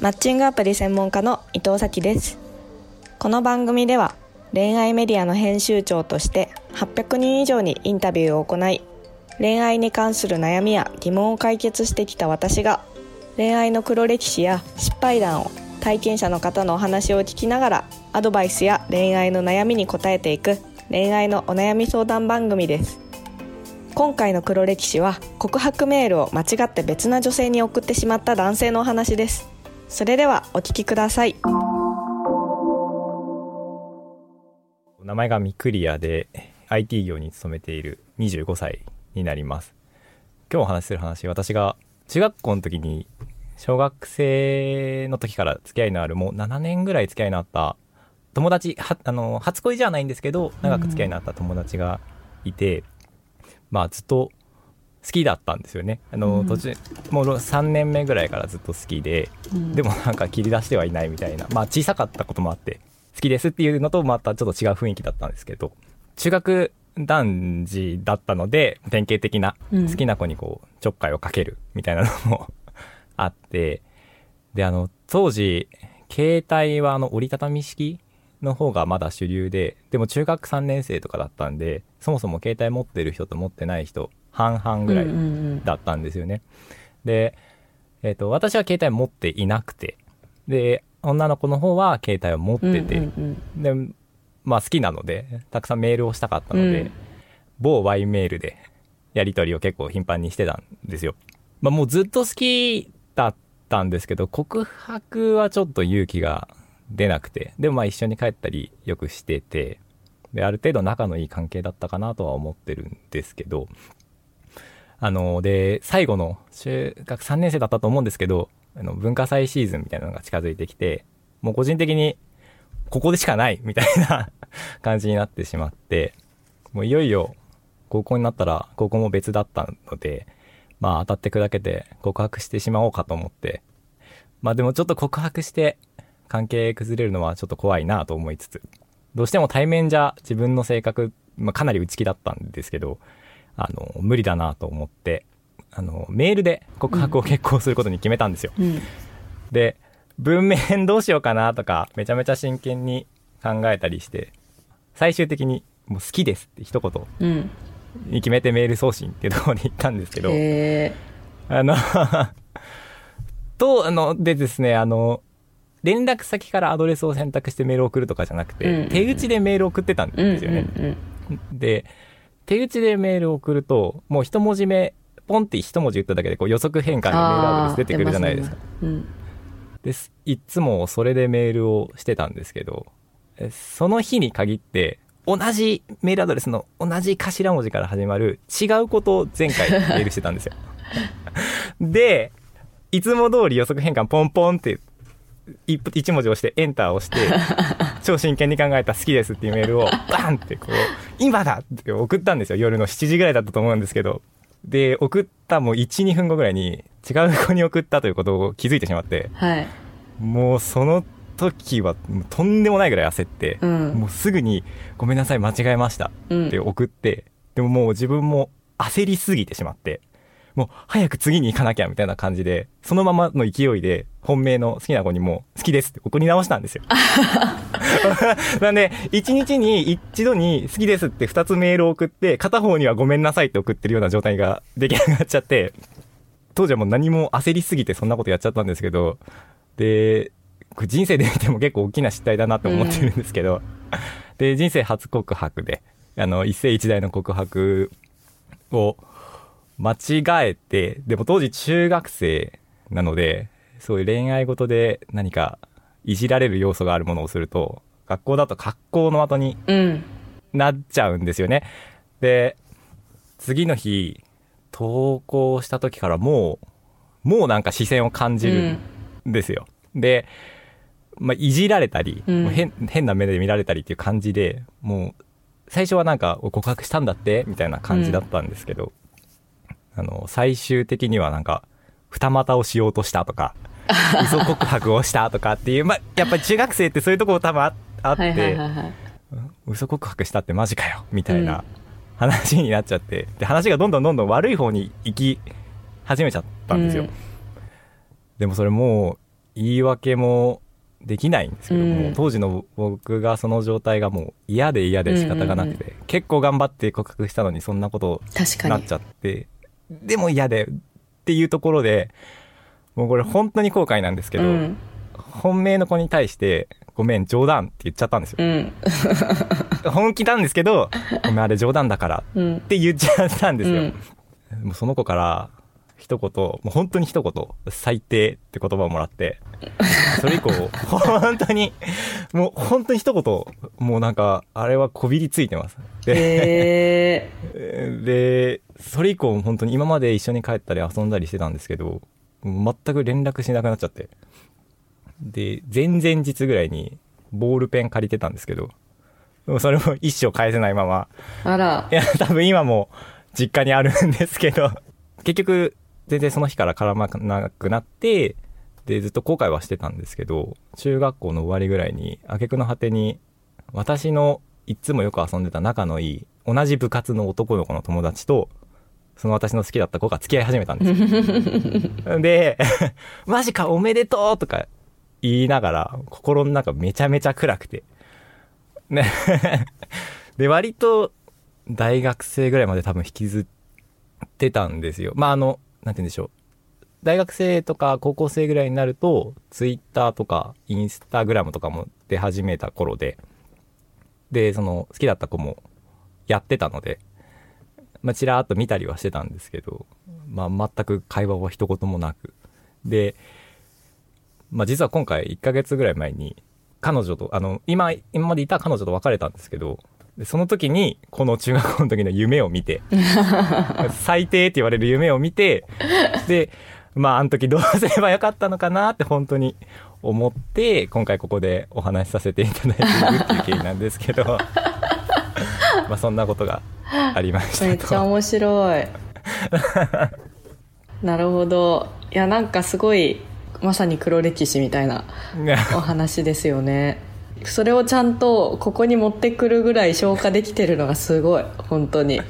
マッチングアプリ専門家の伊藤咲です。この番組では恋愛メディアの編集長として800人以上にインタビューを行い恋愛に関する悩みや疑問を解決してきた私が恋愛の黒歴史や失敗談を体験者の方のお話を聞きながらアドバイスや恋愛の悩みに答えていく恋愛のお悩み相談番組です。今回の黒歴史は告白メールを間違って別な女性に送ってしまった男性のお話です。それではお聞きください。名前がミクリアで IT 業に勤めている25歳になります。今日お話しする話私が中学校の時に小学生の時から付き合いのあるもう7年ぐらい付き合いのあった友達はあの初恋じゃないんですけど長く付き合いのあった友達がいて、まあずっと好きだったんですよね。あの、うん。途中もう3年目ぐらいからずっと好きで、でもなんか切り出してはいないみたいな。まあ小さかったこともあって好きですっていうのとまたちょっと違う雰囲気だったんですけど中学男児だったので典型的なうん。好きな子にこうちょっかいをかけるみたいなのも あってであの当時携帯はあの折りたたみ式の方がまだ主流ででも中学3年生とかだったんでそもそも携帯持ってる人と持ってない人半々ぐらいだったんですよね。で、えっと私は携帯持っていなくて。で女の子の方は携帯を持ってて、でまあ好きなのでたくさんメールをしたかったので、うん。某 Y メールでやり取りを結構頻繁にしてたんですよ。まあもうずっと好きだったんですけど告白はちょっと勇気が出なくて。でもまあ一緒に帰ったりよくしてて。である程度仲のいい関係だったかなとは思ってるんですけどあので最後の中学3年生だったと思うんですけどあの文化祭シーズンみたいなのが近づいてきてもう個人的にここでしかないみたいな 感じになってしまってもういよいよ高校になったら高校も別だったのでまあ当たって砕けて告白してしまおうかと思って。まあでもちょっと告白して関係崩れるのはちょっと怖いなと思いつつ。どうしても対面じゃ自分の性格、まあ、かなり内気だったんですけどあの無理だなと思ってあのメールで告白を決行することに決めたんですよ、うん。で文面どうしようかなとかめちゃめちゃ真剣に考えたりして最終的に「もう好きです」って一言うん。に決めてメール送信っていうところに行ったんですけどへあの とあのでですねあの連絡先からアドレスを選択してメールを送るとかじゃなくて、うん。手打ちでメールを送ってたんえですよね、うんうん。で手打ちでメールを送るともう一文字目ポンって一文字打っただけでこう予測変換のメールアドレス出てくるじゃないですか。うん。です。いっつもそれでメールをしてたんですけどえその日に限って同じメールアドレスの同じ頭文字から始まる違うことを前回メールしてたんですよ。でいつも通り予測変換ポンポンって一一文字押してエンターを押して 超真剣に考えた好きですっていうメールをバンってこう今だって送ったんですよ。夜の7時ぐらいだったと思うんですけど。で送ったもう12分後ぐらいに違う子に送ったということを気づいてしまって。はい。もうその時はとんでもないぐらい焦って、うん。もうすぐに「ごめんなさい間違えました」うん。って送って、でももう自分も焦りすぎてしまって。もう早く次に行かなきゃみたいな感じでそのままの勢いで本命の好きな子にも「好きです」って送り直したんですよ なんで1日に一度に「好きです」って2つメールを送って片方には「ごめんなさい」って送ってるような状態が出来上がっちゃって当時はもう何も焦りすぎてそんなことやっちゃったんですけどで人生で見ても結構大きな失態だなと思ってるんですけど、で人生初告白であの一世一代の告白を間違えてでも当時中学生なのでそういう恋愛事で何かいじられる要素があるものをすると学校だと格好の的にうんなっちゃうんですよね。で、次の日、投稿した時からもう、もうなんか視線を感じるんですよ。で、まあ、いじられたり、うん変変な目で見られたりっていう感じで、もう、最初はなんか、お告白したんだってみたいな感じだったんですけど、あの、最終的にはなんか、二股をしようとしたとか、嘘告白をしたとかっていう、まあ、やっぱり中学生ってそういうところ多分ああって、はいはいはいはい。嘘告白したってマジかよみたいな話になっちゃって、で話がどんどんどんどん悪い方に行き始めちゃったんですよ、うん。でもそれもう言い訳もできないんですけども、うん当時の僕がその状態がもう嫌で嫌で仕方がなくて、結構頑張って告白したのにそんなことに。なっちゃってでも嫌でっていうところでもうこれ本当に後悔なんですけど、うん。本命の子に対して「ごめん冗談」って言っちゃったんですよ。うん。本気なんですけど「ごめんあれ冗談だから」うん。って言っちゃったんですよ、うん。もうその子から一言もう本当に一言「最低」って言葉をもらって それ以降本当にもう本当に一言もうなんかあれはこびりついてます。でへ でそれ以降本当に今まで一緒に帰ったり遊んだりしてたんですけど全く連絡しなくなっちゃって。で前々日ぐらいにボールペン借りてたんですけどでもそれも一生返せないまま。ーあら。いや、多分今も実家にあるんですけど、結局、全然その日から絡まなくなって、で、ずっと後悔はしてたんですけど、中学校の終わりぐらいに、挙句の果てに、私のいつもよく遊んでた仲のいい、同じ部活の男の子の友達と、その私の好きだった子が付き合い始めたんですよ。で、マジかおめでとうとか言いながら、心の中めちゃめちゃ暗くて。ね。で、割と、大学生ぐらいまで多分引きずってたんですよ。まあ、あの、なんて言うんでしょう。大学生とか高校生ぐらいになると、ツイッターとかインスタグラムとかも出始めた頃で、で、その好きだった子もやってたので、まあ、ちらーっと見たりはしてたんですけど、まあ、全く会話は一言もなく。で、まあ、実は今回1ヶ月ぐらい前に、彼女と、あの、今、今までいた彼女と別れたんですけど、でその時に、この中学校の時の夢を見て、最低って言われる夢を見て、で、まあ、あの時どうすればよかったのかなって本当に思って、今回ここでお話しさせていただいているっていう経緯なんですけど、まあ、そんなことが ありましたと。めっちゃ面白い。なるほど。いやなんかすごいまさに黒歴史みたいな お話ですよね。それをちゃんとここに持ってくるぐらい消化できてるのがすごい。本当に。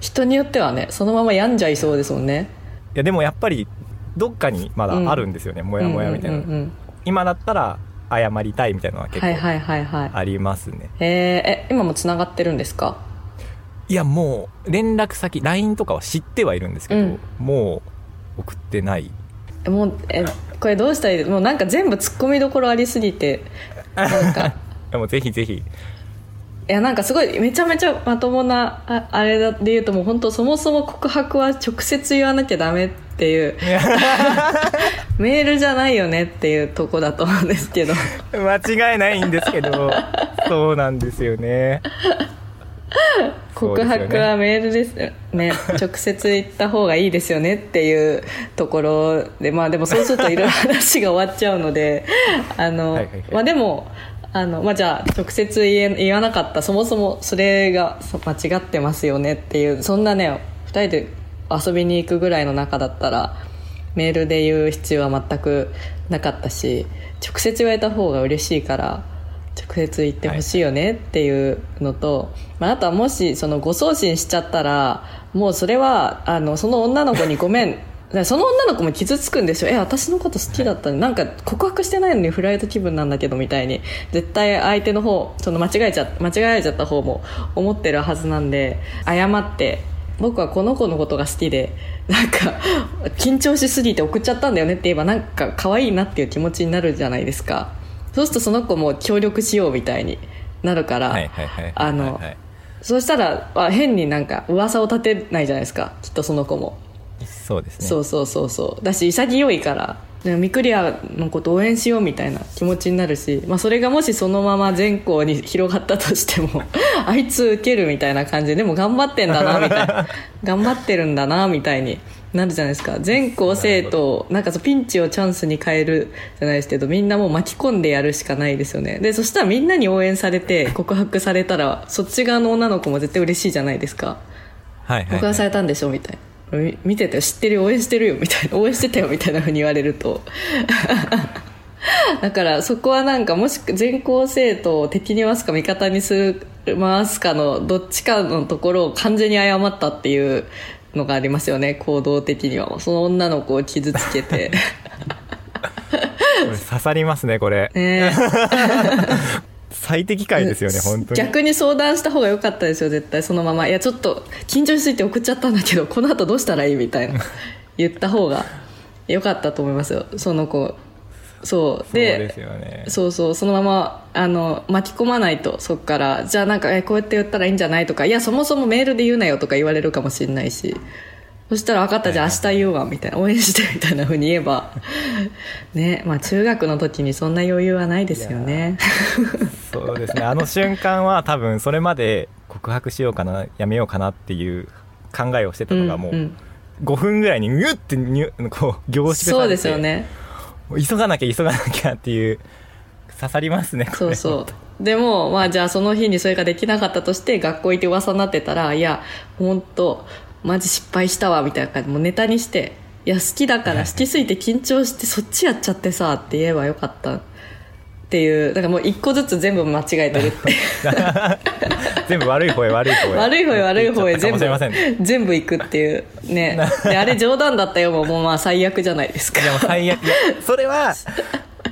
人によってはねそのまま病んじゃいそうですもんね。いや、でもやっぱり、どっかにまだあるんですよね、もやもやみたいな。うんうんうんうん。今だったら、謝りたいみたいなのは結構はいはいはいはい。ありますね。えー。え今もつながってるんですか？いや、もう、連絡先、LINE とかは知ってはいるんですけど、うんもう、送ってない。えもうえこれどうしたらいい？もうなんか全部ツッコミどころありすぎてなんか もうぜひぜひ。いやなんかすごいめちゃめちゃまともなああれで言うともう本当そもそも告白は直接言わなきゃダメっていう メールじゃないよねっていうとこだと思うんですけど 間違いないんですけど、そうなんですよね。告白はメールです。よね直接言った方がいいですよねっていうところでまあでもそうするといろいろ話が終わっちゃうのであの、はいはいはい。まあでもあの、まあ、じゃあ直接言え言わなかったそもそもそれが間違ってますよねっていうそんなね2人で遊びに行くぐらいの仲だったらメールで言う必要は全くなかったし直接言われた方が嬉しいから直接言ってほしいよねっていうのと、まあ、あとはもしその誤送信しちゃったらもうそれはあのその女の子にごめん。その女の子も傷つくんですよえ私のこと好きだったの？になんか告白してないのに振られた気分なんだけどみたいに。絶対相手の方その間違えちゃ間違えられちゃった方も思ってるはずなんで謝って。僕はこの子のことが好きでなんか 緊張しすぎて送っちゃったんだよねって言えばなんか可愛いなっていう気持ちになるじゃないですかそうするとその子も協力しようみたいになるから。あのそうしたらあ変になんか噂を立てないじゃないですかきっとその子も、そうですね。そうそうそうそうだし潔いからミクリアのこと応援しようみたいな気持ちになるし、まあ、それがもしそのまま全校に広がったとしても あいつ受けるみたいな感じででも頑張ってんだなみたいな 頑張ってるんだなみたいになるじゃないですか。全校生徒をなんかそうピンチをチャンスに変えるじゃないですけどみんなもう巻き込んでやるしかないですよね。でそしたらみんなに応援されて告白されたらそっち側の女の子も絶対嬉しいじゃないですか。はいはい、告白されたんでしょみたいな。み見てたよ知ってるよ応援してるよみたいな。応援してたよみたいなふうに言われると。だからそこはなんかもし全校生徒を敵に回すか味方にする回すかのどっちかのところを完全に誤ったっていうのがありますよね行動的には。その女の子を傷つけて。れ刺さりますねこれ。ね 最適解ですよね本当に。逆に相談した方が良かったですよ絶対。そのまま。いやちょっと緊張しすぎて送っちゃったんだけどこの後どうしたらいいみたいな。言った方が良かったと思いますよ。その子そう。でね。そうそうそのままあの巻き込まないとそっから。じゃあなんかえこうやって言ったらいいんじゃないとか。いやそもそもメールで言うなよとか言われるかもしれないし。そしたら分かった。じゃあ明日言うわみたいな。応援してみたいなふうに言えば。ね。まあ中学の時にそんな余裕はないですよね。そうですね。あの瞬間は多分それまで告白しようかなやめようかなっていう考えをしてたのがもんう5分ぐらいにギュッてニュこう凝縮されて。そうですよね急がなきゃ急がなきゃっていう刺さりますねそうそう。でもまあじゃあその日にそれができなかったとして学校行って噂になってたらいや本当マジ失敗したわみたいな感じもうネタにしていや好きだから好きすぎて緊張してそっちやっちゃってさって言えばよかったっていうだからもう一個ずつ全部間違えてるって 全部悪い方へ悪い方へ。悪い方へ悪い方へ全部全部いくっていうね。であれ冗談だったよもうもうまあ最悪じゃないですか。いやもう最悪。いやそれは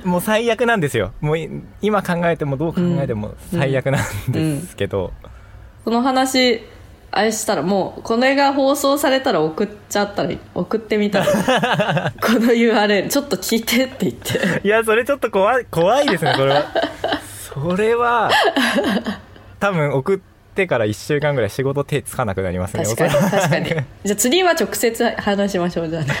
もう最悪なんですよ。もうい今考えてもどう考えても最悪なんですけど、この話あれしたらもうこれが放送されたら送っちゃったら送ってみたら この URL ちょっと聞いてって言って。いやそれちょっと怖い怖いですねそれは。それは 多分送ってから1週間ぐらい仕事手つかなくなりますね確かに確かに。じゃあ次は直接話しましょうじゃあ。ね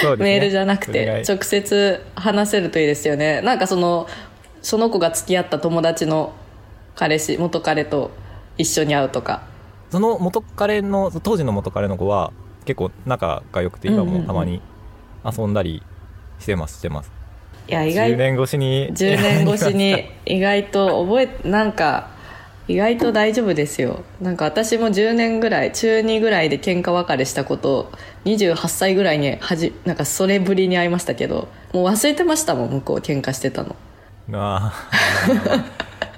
そうですね。メールじゃなくて直接話せるといいですよね。なんかそのその子が付き合った友達の彼氏元彼と一緒に会うとかその元彼の当時の元彼の子は結構仲が良くて今もたまに遊んだりしてますしてます。いや意外10年越しに。10年越しに 意外と覚えなんか意外と大丈夫ですよ。なんか私も10年ぐらい中2ぐらいで喧嘩別れしたことを28歳ぐらいにはじなんかそれぶりに会いましたけどもう忘れてましたもん向こう喧嘩してたの。ああ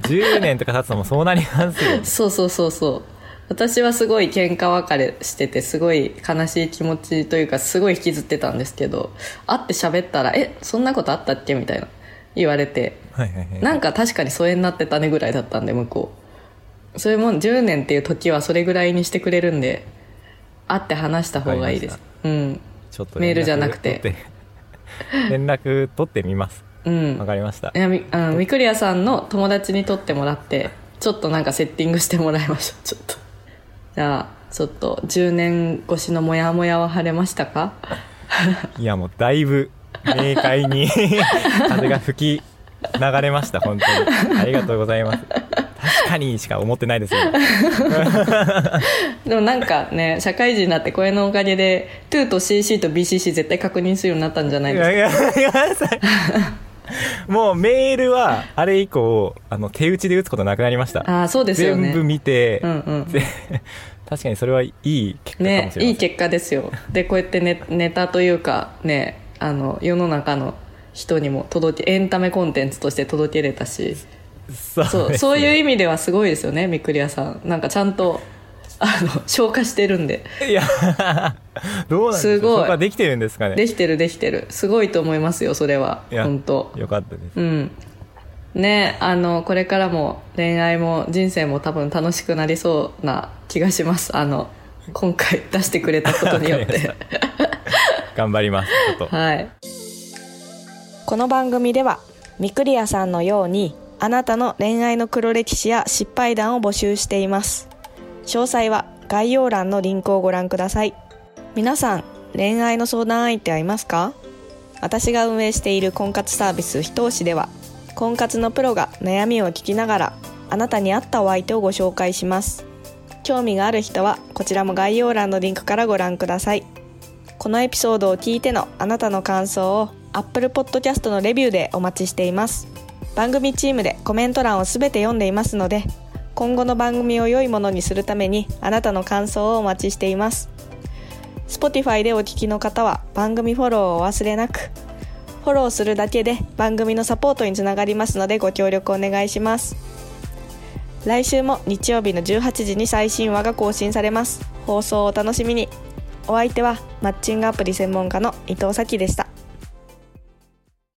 10年とか経つのもそうなりますよ そうそうそうそう私はすごい喧嘩別れしててすごい悲しい気持ちというかすごい引きずってたんですけど会って喋ったら「えそんなことあったっけ?」みたいな言われてはいはいはい。なんか確かに疎遠になってたねぐらいだったんで向こう。そういうもん10年っていう時はそれぐらいにしてくれるんで会って話した方がいいです。うん。ちょっとメールじゃなくて。連絡取って。連絡取ってみます。うん。わかりました。いやみあのミクリアさんの友達に取ってもらってちょっとなんかセッティングしてもらいましょうちょっとじゃあちょっと10年越しのモヤモヤは晴れましたか？いやもうだいぶ明快に 風が吹き流れました本当に。ありがとうございます。確かにしか思ってないですよ。でもなんかね社会人になってこれのおかげで2と CC と BCC 絶対確認するようになったんじゃないいですか？もうメールはあれ以降あの手打ちで打つことなくなりました。ああそうですよね。全部見て、うんうん。で 確かにそれはいい結果かもしれねいい結果ですよ。でこうやってネネタというかねあの世の中の人にも届けエンタメコンテンツとして届けれたし。そそうですそういう意味ではすごいですよねみくりやさん。なんかちゃんとあの消化してるんで。いや どうなんですすごい。そこはできてるんですかね。できてるできてる。すごいと思いますよそれは。本当。よかったです。うん。ねあのこれからも恋愛も人生も多分楽しくなりそうな気がします。あの今回出してくれたことによって。頑張りますちょっと。はい。この番組ではミクリアさんのようにあなたの恋愛の黒歴史や失敗談を募集しています詳細は概要欄のリンクをご覧ください。皆さん恋愛の相談相手はいますか？私が運営している婚活サービスひと押しでは婚活のプロが悩みを聞きながらあなたに合ったお相手をご紹介します。興味がある人はこちらも概要欄のリンクからご覧ください。このエピソードを聞いてのあなたの感想を Apple Podcast のレビューでお待ちしています。番組チームでコメント欄をすべて読んでいますので今後の番組を良いものにするためにあなたの感想をお待ちしています。Spotify でお聞きの方は番組フォローをお忘れなく。フォローするだけで番組のサポートにつながりますのでご協力お願いします。来週も日曜日の18時に最新話が更新されます。放送をお楽しみに。お相手はマッチングアプリ専門家の伊藤咲でした。